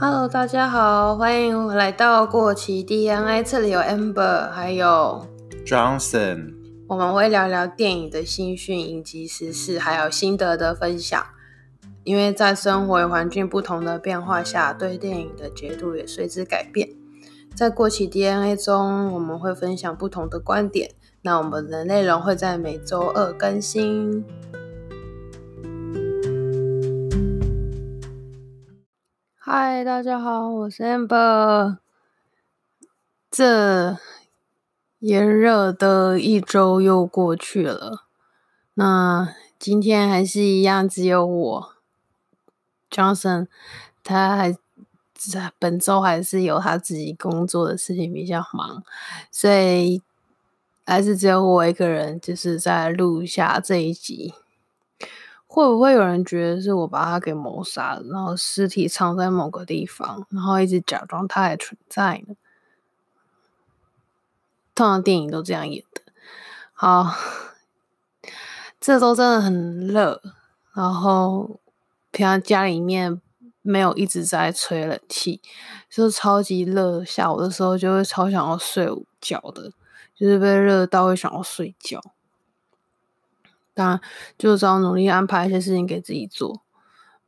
Hello，大家好，欢迎来到过期 DNA，这里有 Amber，还有 Johnson。我们会聊聊电影的新讯、影集时事，还有心得的分享。因为在生活环境不同的变化下，对电影的解读也随之改变。在过期 DNA 中，我们会分享不同的观点。那我们的内容会在每周二更新。嗨，大家好，我是 Amber。这炎热的一周又过去了，那今天还是一样，只有我 Johnson，他还在本周还是有他自己工作的事情比较忙，所以还是只有我一个人，就是在录下这一集。会不会有人觉得是我把他给谋杀了，然后尸体藏在某个地方，然后一直假装他还存在呢？通常电影都这样演的。好，这周真的很热，然后平常家里面没有一直在吹冷气，就是超级热。下午的时候就会超想要睡午觉的，就是被热到会想要睡觉。那，就只要努力安排一些事情给自己做，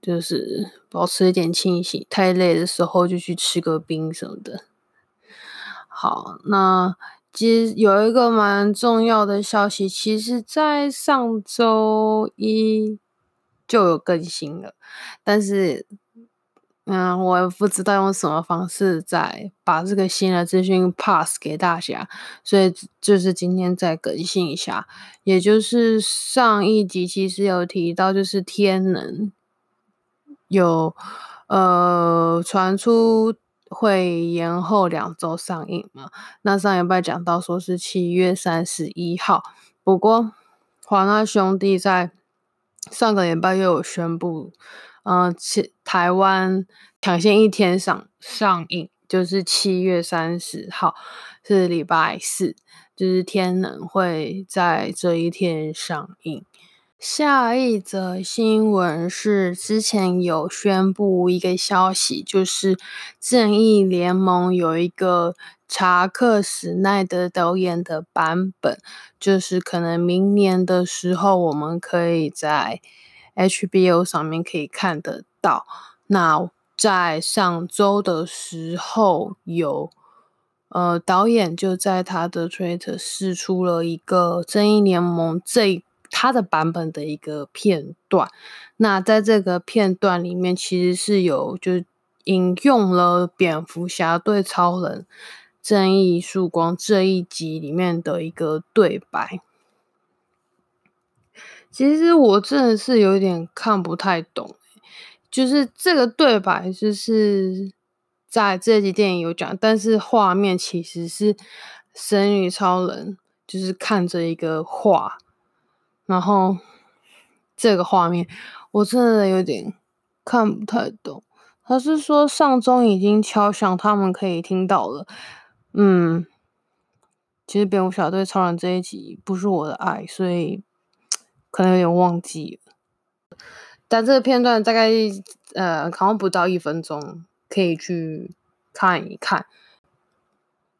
就是保持一点清醒。太累的时候就去吃个冰什么的。好，那其实有一个蛮重要的消息，其实在上周一就有更新了，但是。嗯，我不知道用什么方式再把这个新的资讯 pass 给大家，所以就是今天再更新一下。也就是上一集其实有提到，就是天能有呃传出会延后两周上映嘛。那上礼拜讲到说是七月三十一号，不过华纳兄弟在上个礼拜又有宣布。嗯，台湾抢先一天上上映，就是七月三十号，是礼拜四，就是天能会在这一天上映。下一则新闻是之前有宣布一个消息，就是正义联盟有一个查克史奈德导演的版本，就是可能明年的时候我们可以在。HBO 上面可以看得到。那在上周的时候有，呃导演就在他的 Twitter 释出了一个《正义联盟》这他的版本的一个片段。那在这个片段里面，其实是有就引用了蝙蝠侠对超人正义曙光这一集里面的一个对白。其实我真的是有点看不太懂，就是这个对白就是在这集电影有讲，但是画面其实是神女超人就是看着一个画，然后这个画面我真的有点看不太懂。他是说上钟已经敲响，他们可以听到了。嗯，其实蝙蝠侠对超人这一集不是我的爱，所以。可能有点忘记了，但这个片段大概呃，好像不到一分钟，可以去看一看。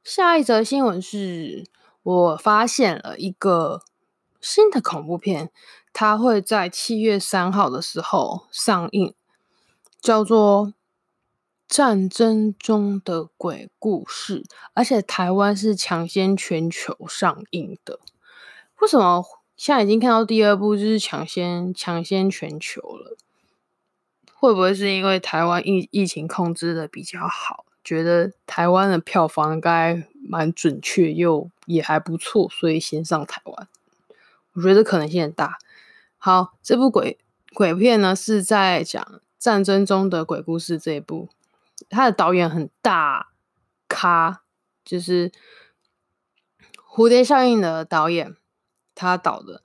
下一则新闻是我发现了一个新的恐怖片，它会在七月三号的时候上映，叫做《战争中的鬼故事》，而且台湾是抢先全球上映的。为什么？现在已经看到第二部，就是抢先抢先全球了。会不会是因为台湾疫疫情控制的比较好，觉得台湾的票房应该蛮准确又也还不错，所以先上台湾？我觉得可能性很大。好，这部鬼鬼片呢是在讲战争中的鬼故事这一部，他的导演很大咖，就是蝴蝶效应的导演。他导的，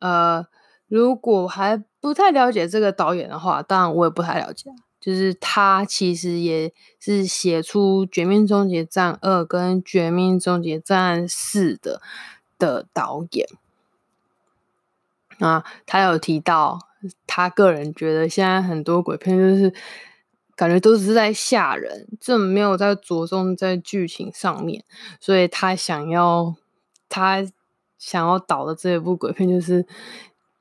呃，如果还不太了解这个导演的话，当然我也不太了解。就是他其实也是写出《绝命终结战二》跟《绝命终结战四》的的导演。啊，他有提到，他个人觉得现在很多鬼片就是感觉都是在吓人，这没有在着重在剧情上面，所以他想要他想要导的这一部鬼片就是，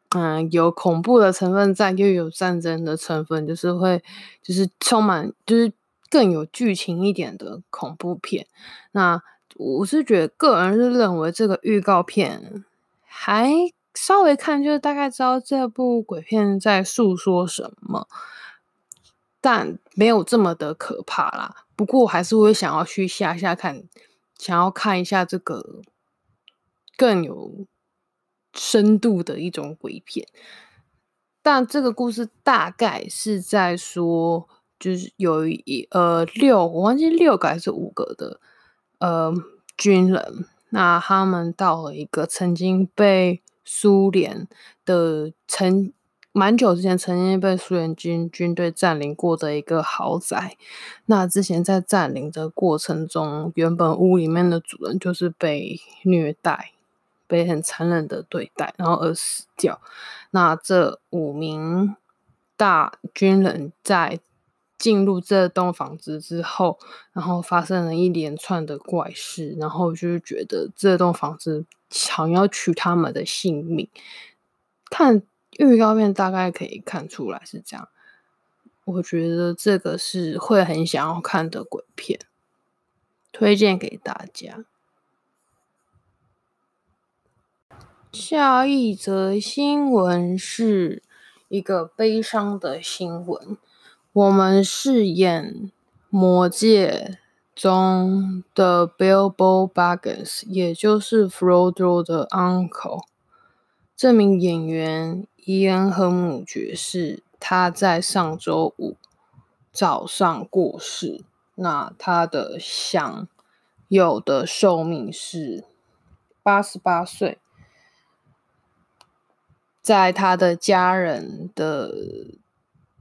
嗯，有恐怖的成分在，又有战争的成分，就是会就是充满就是更有剧情一点的恐怖片。那我是觉得个人是认为这个预告片还稍微看就是大概知道这部鬼片在诉说什么。但没有这么的可怕啦。不过我还是会想要去下下看，想要看一下这个更有深度的一种鬼片。但这个故事大概是在说，就是有一呃六，我忘记六个还是五个的呃军人，那他们到了一个曾经被苏联的曾。蛮久之前，曾经被苏联军军队占领过的一个豪宅。那之前在占领的过程中，原本屋里面的主人就是被虐待，被很残忍的对待，然后而死掉。那这五名大军人在进入这栋房子之后，然后发生了一连串的怪事，然后就是觉得这栋房子想要取他们的性命。看。预告片大概可以看出来是这样，我觉得这个是会很想要看的鬼片，推荐给大家。下一则新闻是一个悲伤的新闻，我们饰演《魔戒》中的 Bilbo Baggins，也就是 Frodo 的 uncle，这名演员。伊恩·亨姆爵士，他在上周五早上过世。那他的享有的寿命是八十八岁，在他的家人的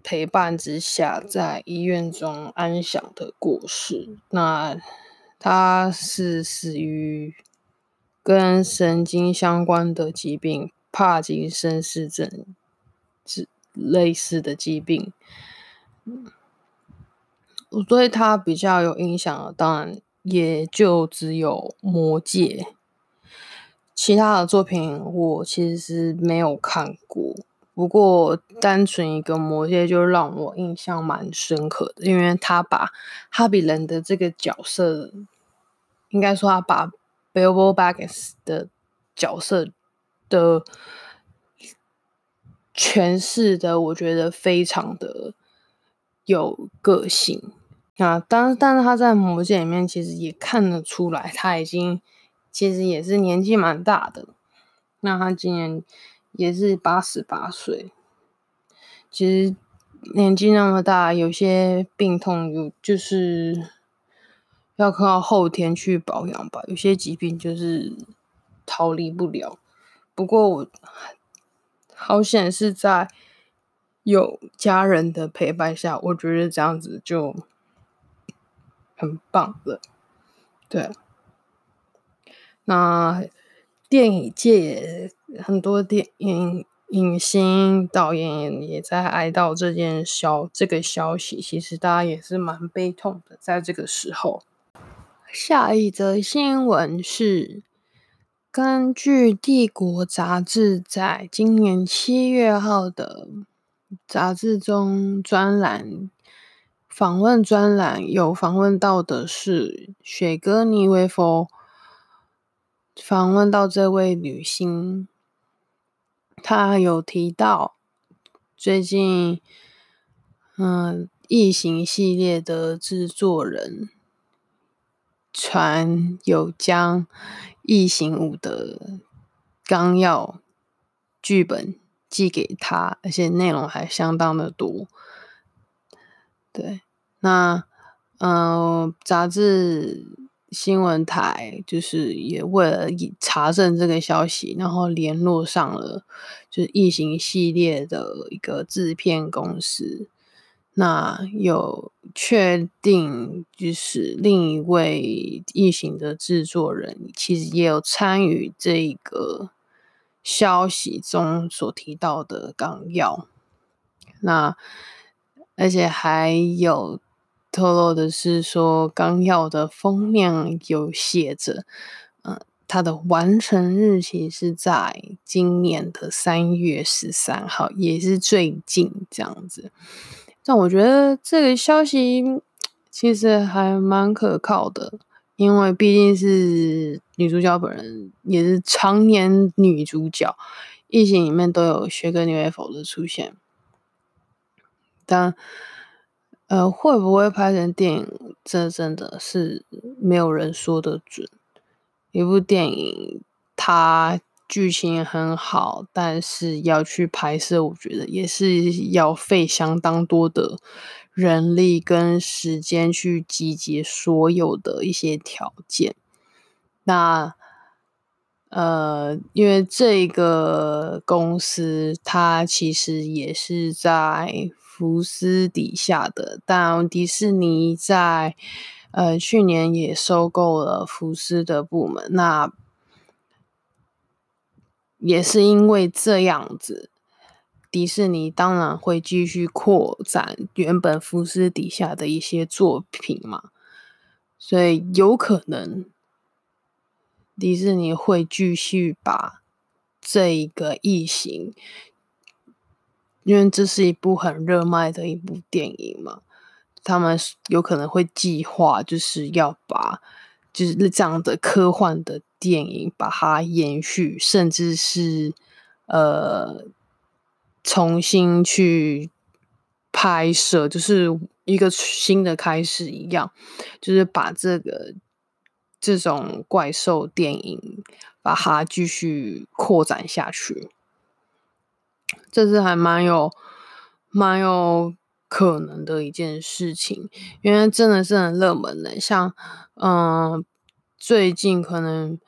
陪伴之下，在医院中安详的过世。那他是死于跟神经相关的疾病。帕金森氏症之类似的疾病，我对他比较有印象的，当然也就只有《魔戒》，其他的作品我其实没有看过。不过，单纯一个《魔戒》就让我印象蛮深刻的，因为他把哈比人的这个角色，应该说他把 Bilbo Baggins 的角色。的诠释的，我觉得非常的有个性。那当但是他在魔戒里面，其实也看得出来，他已经其实也是年纪蛮大的。那他今年也是八十八岁。其实年纪那么大，有些病痛有就是要靠后天去保养吧。有些疾病就是逃离不了。不过我好险是在有家人的陪伴下，我觉得这样子就很棒了。对，那电影界很多电影影星、导演也在哀悼这件消这个消息，其实大家也是蛮悲痛的，在这个时候。下一则新闻是。根据《帝国》杂志在今年七月号的杂志中专栏访问专栏，有访问到的是雪歌妮薇佛，访问到这位女星，她有提到最近，嗯，异形系列的制作人传有将。《异形五》的纲要剧本寄给她，而且内容还相当的多。对，那嗯、呃，杂志新闻台就是也为了查证这个消息，然后联络上了就是《异形》系列的一个制片公司。那有确定，就是另一位异形的制作人，其实也有参与这个消息中所提到的纲要。那而且还有透露的是说，纲要的封面有写着，嗯、它的完成日期是在今年的三月十三号，也是最近这样子。但我觉得这个消息其实还蛮可靠的，因为毕竟是女主角本人，也是常年女主角，异形里面都有学哥尼维佛的出现。但呃，会不会拍成电影？这真的是没有人说得准。一部电影，它剧情很好，但是要去拍摄，我觉得也是要费相当多的人力跟时间去集结所有的一些条件。那呃，因为这个公司，它其实也是在。福斯底下的，但迪士尼在呃去年也收购了福斯的部门，那也是因为这样子，迪士尼当然会继续扩展原本福斯底下的一些作品嘛，所以有可能迪士尼会继续把这个异形。因为这是一部很热卖的一部电影嘛，他们有可能会计划，就是要把就是这样的科幻的电影把它延续，甚至是呃重新去拍摄，就是一个新的开始一样，就是把这个这种怪兽电影把它继续扩展下去。这是还蛮有、蛮有可能的一件事情，因为真的是很热门的。像，嗯，最近可能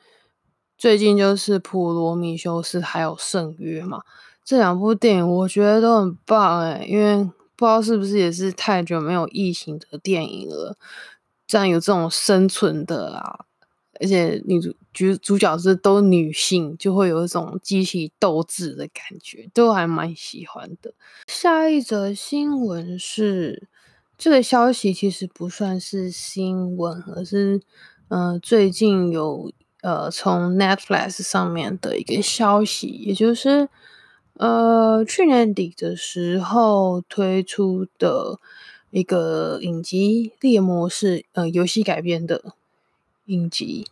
最近就是《普罗米修斯》还有《圣约》嘛，这两部电影我觉得都很棒诶，因为不知道是不是也是太久没有异形的电影了，这样有这种生存的啊。而且女主主主角是都女性，就会有一种激起斗志的感觉，都还蛮喜欢的。下一则新闻是，这个消息其实不算是新闻，而是呃最近有呃从 Netflix 上面的一个消息，也就是呃去年底的时候推出的一个影集《猎魔士》呃游戏改编的。影集，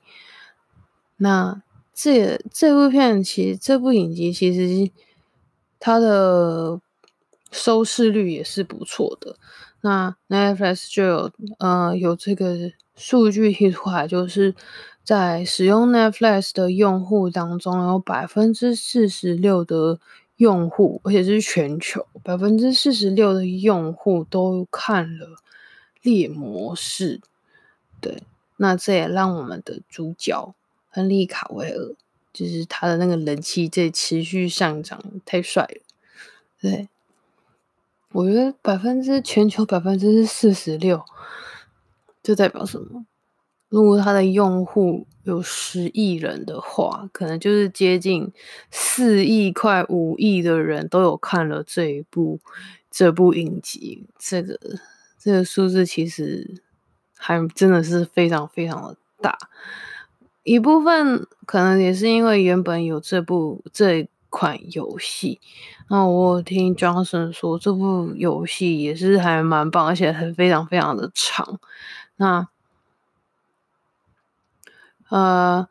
那这这部片其实这部影集其实它的收视率也是不错的。那 Netflix 就有呃有这个数据提出来，就是在使用 Netflix 的用户当中，有百分之四十六的用户，而且是全球百分之四十六的用户都看了《猎魔士》，对。那这也让我们的主角亨利卡维尔，就是他的那个人气在持续上涨，太帅了。对，我觉得百分之全球百分之四十六，这代表什么？如果他的用户有十亿人的话，可能就是接近四亿、快五亿的人都有看了这一部这部影集。这个这个数字其实。还真的是非常非常的大，一部分可能也是因为原本有这部这款游戏，那我听 Johnson 说这部游戏也是还蛮棒，而且很非常非常的长。那呃，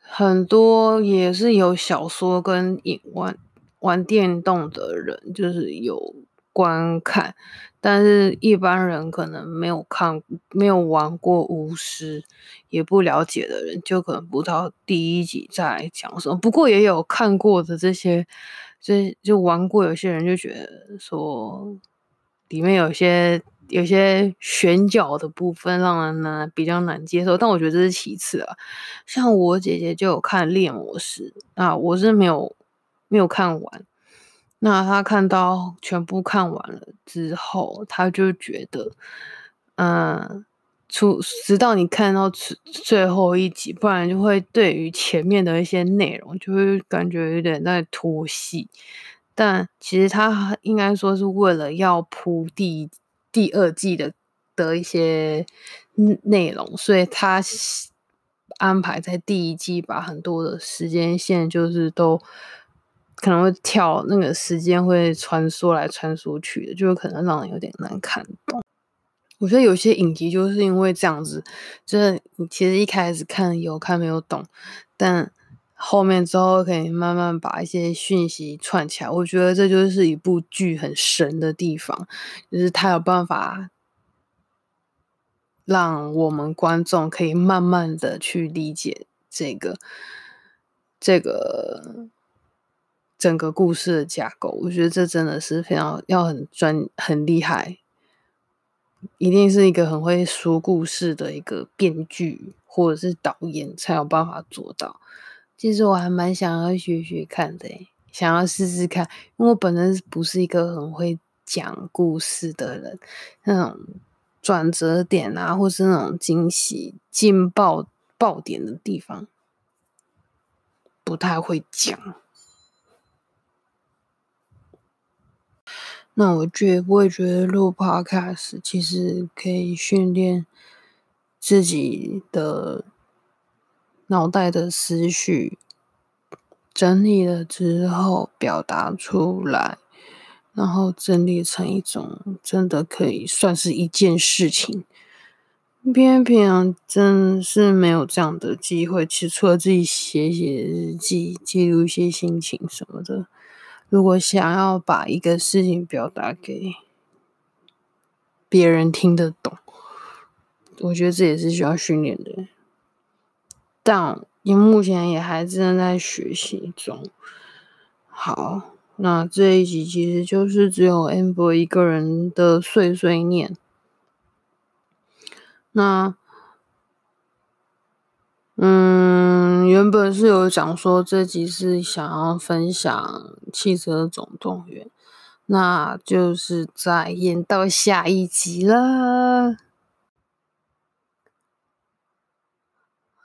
很多也是有小说跟影玩玩电动的人，就是有观看。但是，一般人可能没有看、没有玩过巫师，也不了解的人，就可能不知道第一集在讲什么。不过，也有看过的这些，就就玩过，有些人就觉得说，里面有些有些选角的部分让人呢比较难接受。但我觉得这是其次啊。像我姐姐就有看猎魔师啊，我是没有没有看完。那他看到全部看完了之后，他就觉得，嗯，出直到你看到最最后一集，不然就会对于前面的一些内容就会感觉有点在拖戏。但其实他应该说是为了要铺第第二季的的一些内容，所以他安排在第一季把很多的时间线就是都可能会跳，那个时间会穿梭来穿梭去的，就可能让人有点难看懂。我觉得有些影集就是因为这样子，就是你其实一开始看有看没有懂，但。后面之后可以慢慢把一些讯息串起来，我觉得这就是一部剧很神的地方，就是它有办法让我们观众可以慢慢的去理解这个这个整个故事的架构。我觉得这真的是非常要很专很厉害，一定是一个很会说故事的一个编剧或者是导演才有办法做到。其实我还蛮想要学学看的，想要试试看，因为我本身不是一个很会讲故事的人，那种转折点啊，或是那种惊喜、劲爆爆点的地方，不太会讲。那我觉，不会觉得录 Podcast 其实可以训练自己的。脑袋的思绪整理了之后，表达出来，然后整理成一种真的可以算是一件事情。偏偏真是没有这样的机会，其实除了自己写写日记、记录一些心情什么的，如果想要把一个事情表达给别人听得懂，我觉得这也是需要训练的。但你目前也还正在学习中。好，那这一集其实就是只有 Amber 一个人的碎碎念。那，嗯，原本是有讲说这集是想要分享《汽车总动员》，那就是再演到下一集了。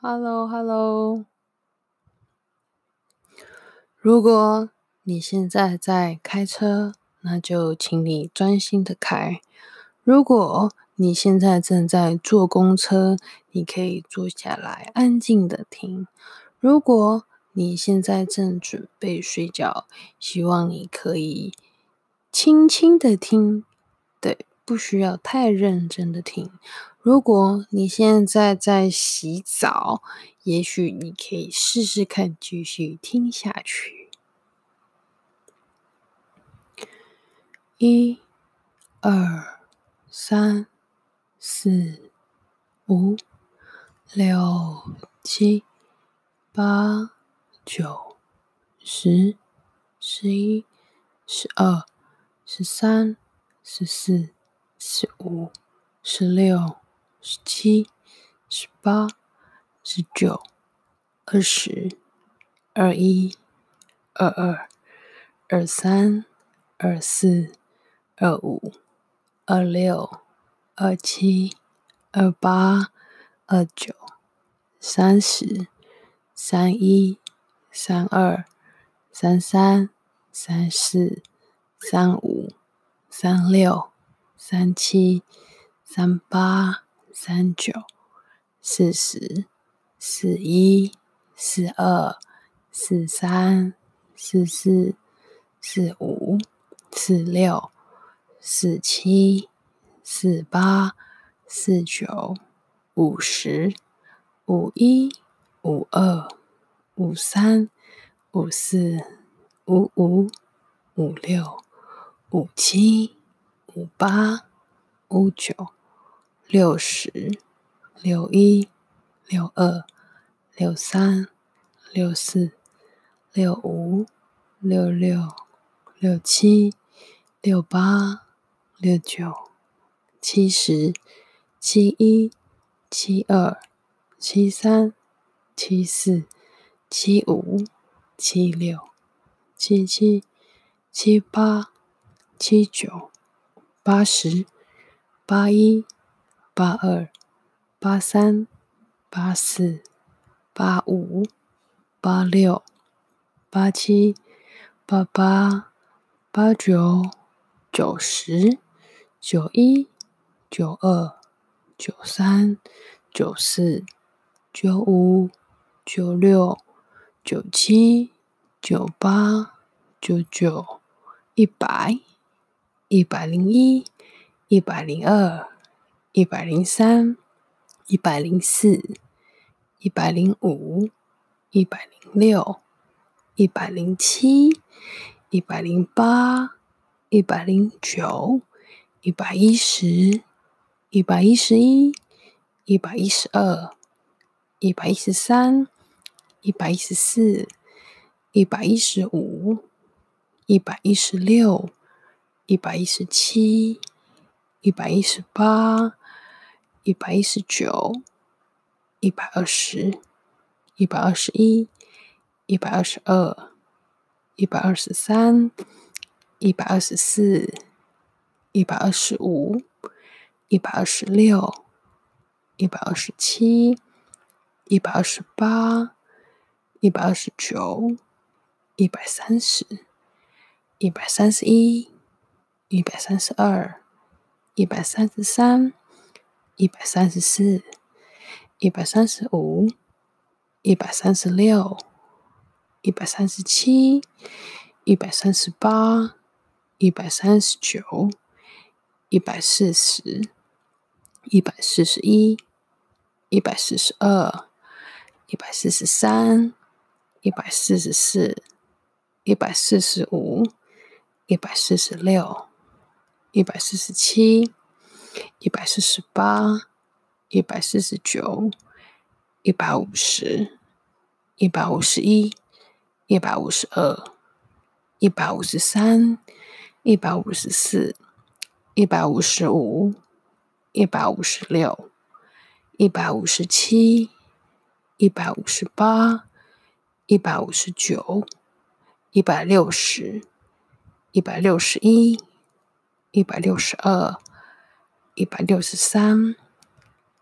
Hello，Hello。如果你现在在开车，那就请你专心的开；如果你现在正在坐公车，你可以坐下来安静的听；如果你现在正准备睡觉，希望你可以轻轻的听，对，不需要太认真的听。如果你现在在洗澡，也许你可以试试看，继续听下去。一、二、三、四、五、六、七、八、九、十、十一、十二、十三、十四、十五、十六。十七、十八、十九、二十、二一、二二、二三、二四、二五、二六、二七、二八、二九、三十、三一、三二、三三、三四、三五、三六、三七、三八。三九、四十、四一、四二、四三、四四、四五、四六、四七、四八、四九、五十、五一、五二、五三、五四、五五、五六、五七、五八、五九。六十、六一、六二、六三、六四、六五、六六、六七、六八、六九、七十、七一、七二、七三、七四、七五、七六、七七、七八、七九、八十、八一。八二、八三、八四、八五、八六、八七、八八、八九九十九一九二九三九四九五九六九七九八九九一百一百零一一百零二一百零三一百零四一百零五一百零六一百零七一百零八一百零九一百一十一百一十一一百一十二一百一十三一百一十四一百一十五一百一十六一百一十七一百一十八一百一十九一百二十一百二十一一百二十二一百二十三一百二十四一百二十五。一百二十六一百二十七一百二十八一百二十九一百三十一百三十一一百三十二一百三十三一百三十四一百三十五一百三十六一百三十七一百三十八一百三十九一百四十一百四十一一百四十二一百四十三一百四十四一百四十五一百四十六一百四十七，一百四十八，一百四十九，一百五十，一百五十一，一百五十二，一百五十三，一百五十四，一百五十五，一百五十六，一百五十七，一百五十八，一百五十九，一百六十，一百六十一。一百六十二，一百六十三，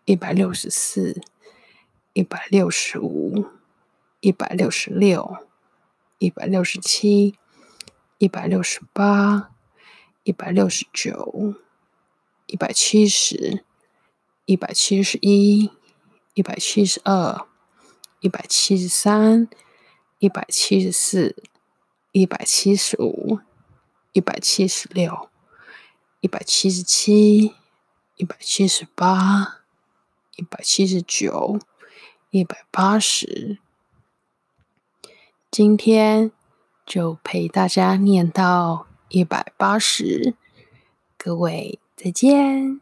一百六十四，一百六十五，一百六十六，一百六十七，一百六十八，一百六十九，一百七十，一百七十一，一百七十二，一百七十三，一百七十四，一百七十五，一百七十六。一百七十七，一百七十八，一百七十九，一百八十。今天就陪大家念到一百八十，各位再见。